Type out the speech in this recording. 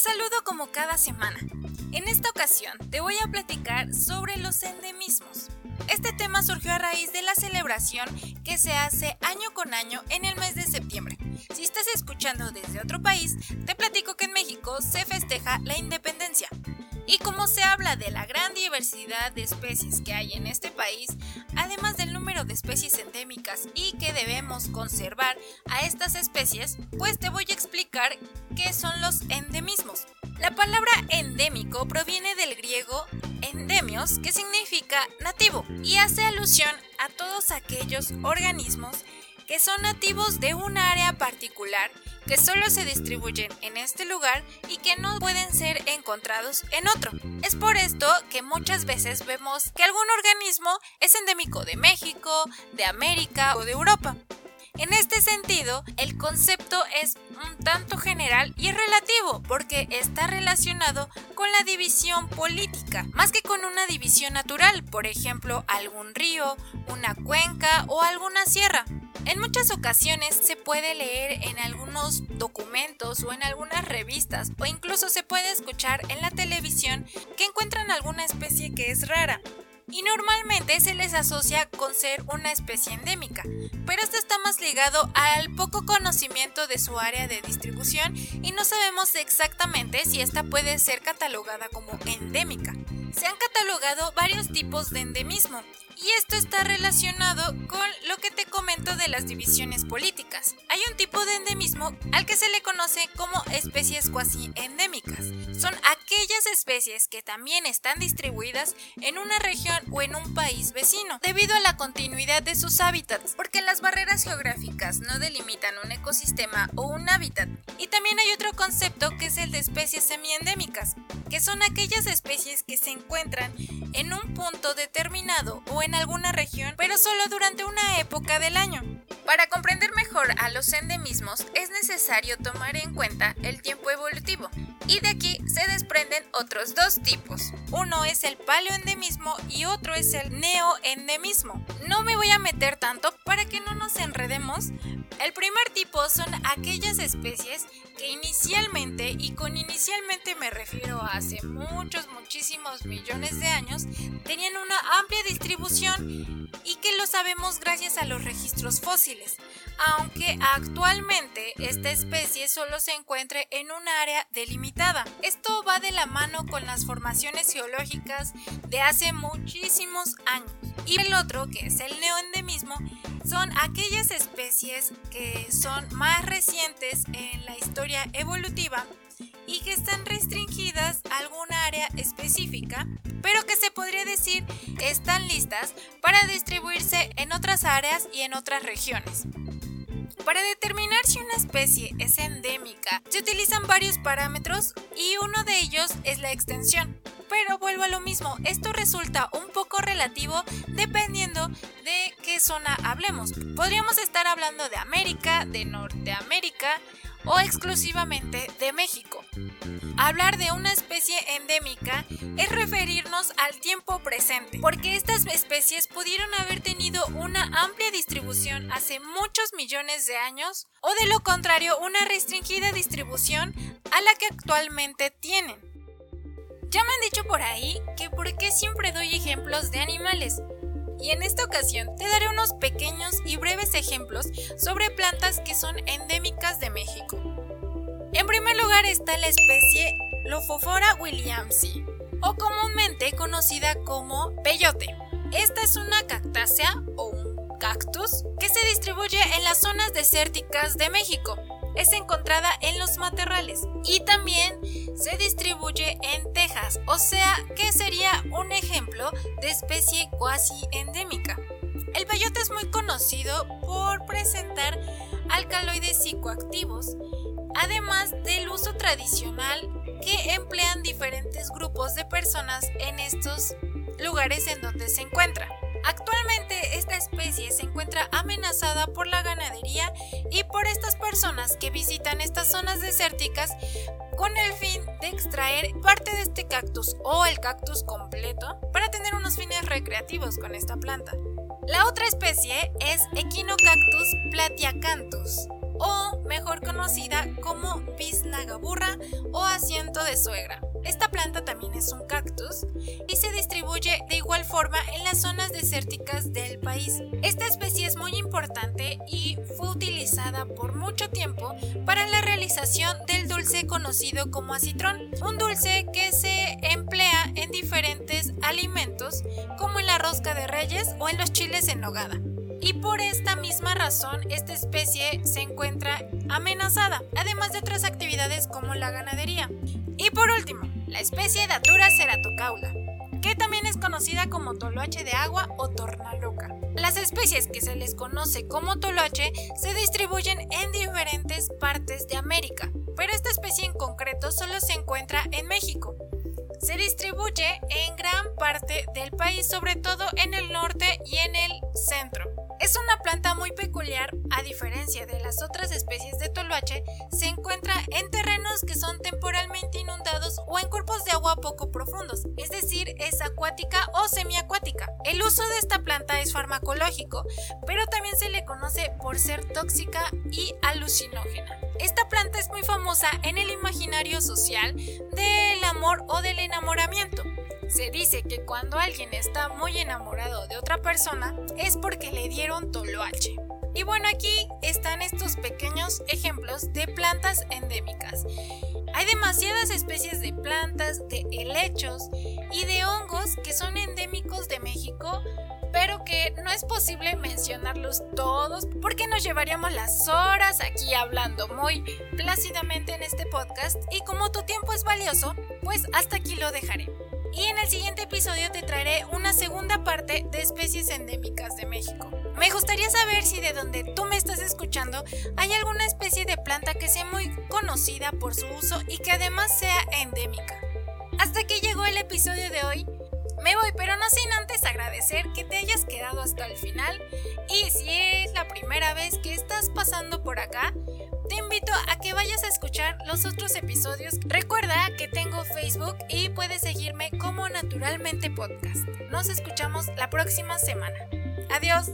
saludo como cada semana. En esta ocasión te voy a platicar sobre los endemismos. Este tema surgió a raíz de la celebración que se hace año con año en el mes de septiembre. Si estás escuchando desde otro país, te platico que en México se festeja la independencia. Y como se habla de la gran diversidad de especies que hay en este país, además del número de especies endémicas y que debemos conservar a estas especies, pues te voy a explicar qué son los endemismos. La palabra endémico proviene del griego endemios, que significa nativo, y hace alusión a todos aquellos organismos que son nativos de un área particular que solo se distribuyen en este lugar y que no pueden ser encontrados en otro. Es por esto que muchas veces vemos que algún organismo es endémico de México, de América o de Europa. En este sentido, el concepto es un tanto general y relativo porque está relacionado con la división política, más que con una división natural, por ejemplo, algún río, una cuenca o alguna sierra. En muchas ocasiones se puede leer en algunos documentos o en algunas revistas o incluso se puede escuchar en la televisión que encuentran alguna especie que es rara y normalmente se les asocia con ser una especie endémica, pero esto está más ligado al poco conocimiento de su área de distribución y no sabemos exactamente si esta puede ser catalogada como endémica. Se han catalogado varios tipos de endemismo y esto está relacionado con lo que te comento de las divisiones políticas. Hay un tipo de endemismo al que se le conoce como especies cuasi endémicas. Son aquellas especies que también están distribuidas en una región o en un país vecino, debido a la continuidad de sus hábitats, porque las barreras geográficas no delimitan un ecosistema o un hábitat. Y también hay otro concepto que es el de especies semiendémicas, que son aquellas especies que se encuentran en un punto determinado o en alguna región, pero solo durante una época del año. Para comprender mejor a los endemismos es necesario tomar en cuenta el tiempo evolutivo, y de aquí se desprenden otros dos tipos. Uno es el paleoendemismo y otro es el neoendemismo. No me voy a meter tanto para que no nos enredemos. El primer tipo son aquellas especies que inicialmente, y con inicialmente me refiero a hace muchos, muchísimos millones de años, tenían una amplia distribución y que lo sabemos gracias a los registros fósiles, aunque actualmente esta especie solo se encuentra en un área delimitada. Esto va de la mano con las formaciones geológicas de hace muchísimos años. Y el otro, que es el neoendemismo, son aquellas especies que son más recientes en la historia evolutiva y que están restringidas a alguna área específica, pero que se podría decir están listas para distribuirse en otras áreas y en otras regiones. Para determinar si una especie es endémica, se utilizan varios parámetros y uno de ellos es la extensión. Pero vuelvo a lo mismo, esto resulta un poco relativo dependiendo de qué zona hablemos. Podríamos estar hablando de América, de Norteamérica o exclusivamente de México. Hablar de una especie endémica es referirnos al tiempo presente, porque estas especies pudieron haber tenido una amplia distribución hace muchos millones de años o de lo contrario una restringida distribución a la que actualmente tienen. Ya me han dicho por ahí que por qué siempre doy ejemplos de animales, y en esta ocasión te daré unos pequeños y breves ejemplos sobre plantas que son endémicas de México. En primer lugar está la especie Lophophora williamsi, o comúnmente conocida como peyote. Esta es una cactácea o un cactus que se distribuye en las zonas desérticas de México. Es encontrada en los matorrales y también se distribuye en O sea que sería un ejemplo de especie cuasi endémica. El peyote es muy conocido por presentar alcaloides psicoactivos además del uso tradicional que emplean diferentes grupos de personas en estos lugares en donde se encuentra. Actualmente esta especie se encuentra amenazada por la ganadería y por estas personas que visitan estas zonas desérticas con el fin de extraer parte de este cactus o el cactus completo para tener unos fines recreativos con esta planta. La otra especie es Echinocactus platiacanthus o mejor conocida como biznagaburra o asiento de suegra. Esta planta también es un cactus y se distribuye de igual forma en las zonas desérticas del país. Esta especie es muy importante y por mucho tiempo para la realización del dulce conocido como acitrón, un dulce que se emplea en diferentes alimentos como en la rosca de reyes o en los chiles en nogada y por esta misma razón esta especie se encuentra amenazada, además de otras actividades como la ganadería. Y por último, la especie Datura ceratocaula, que también es conocida como toloache de agua o tornaloca. Las especies que se les conoce como toloache se distribuyen en diferentes partes de América, pero esta especie en concreto solo se encuentra en México. Se distribuye en gran parte del país, sobre todo en el norte y en el centro. Es una planta muy peculiar, a diferencia de las otras especies de toloache, se encuentra en terrenos que son temporalmente inundados o en cuerpos de agua poco profundos, es decir, es acuática o semiacuática. Uso de esta planta es farmacológico, pero también se le conoce por ser tóxica y alucinógena. Esta planta es muy famosa en el imaginario social del amor o del enamoramiento. Se dice que cuando alguien está muy enamorado de otra persona es porque le dieron toloache. Y bueno, aquí están estos pequeños ejemplos de plantas endémicas. Hay demasiadas especies de plantas, de helechos y de hongos que son endémicos de México, pero que no es posible mencionarlos todos porque nos llevaríamos las horas aquí hablando muy plácidamente en este podcast y como tu tiempo es valioso, pues hasta aquí lo dejaré. Y en el siguiente episodio te traeré una segunda parte de especies endémicas de México. Me gustaría saber si de donde tú me estás escuchando hay alguna especie de planta que sea muy conocida por su uso y que además sea endémica. Hasta aquí llegó el episodio de hoy. Me voy, pero no sin antes agradecer que te hayas quedado hasta el final. Y si es la primera vez que estás pasando por acá, te invito a que vayas a escuchar los otros episodios. Recuerda que tengo Facebook y puedes seguirme como Naturalmente Podcast. Nos escuchamos la próxima semana. Adiós.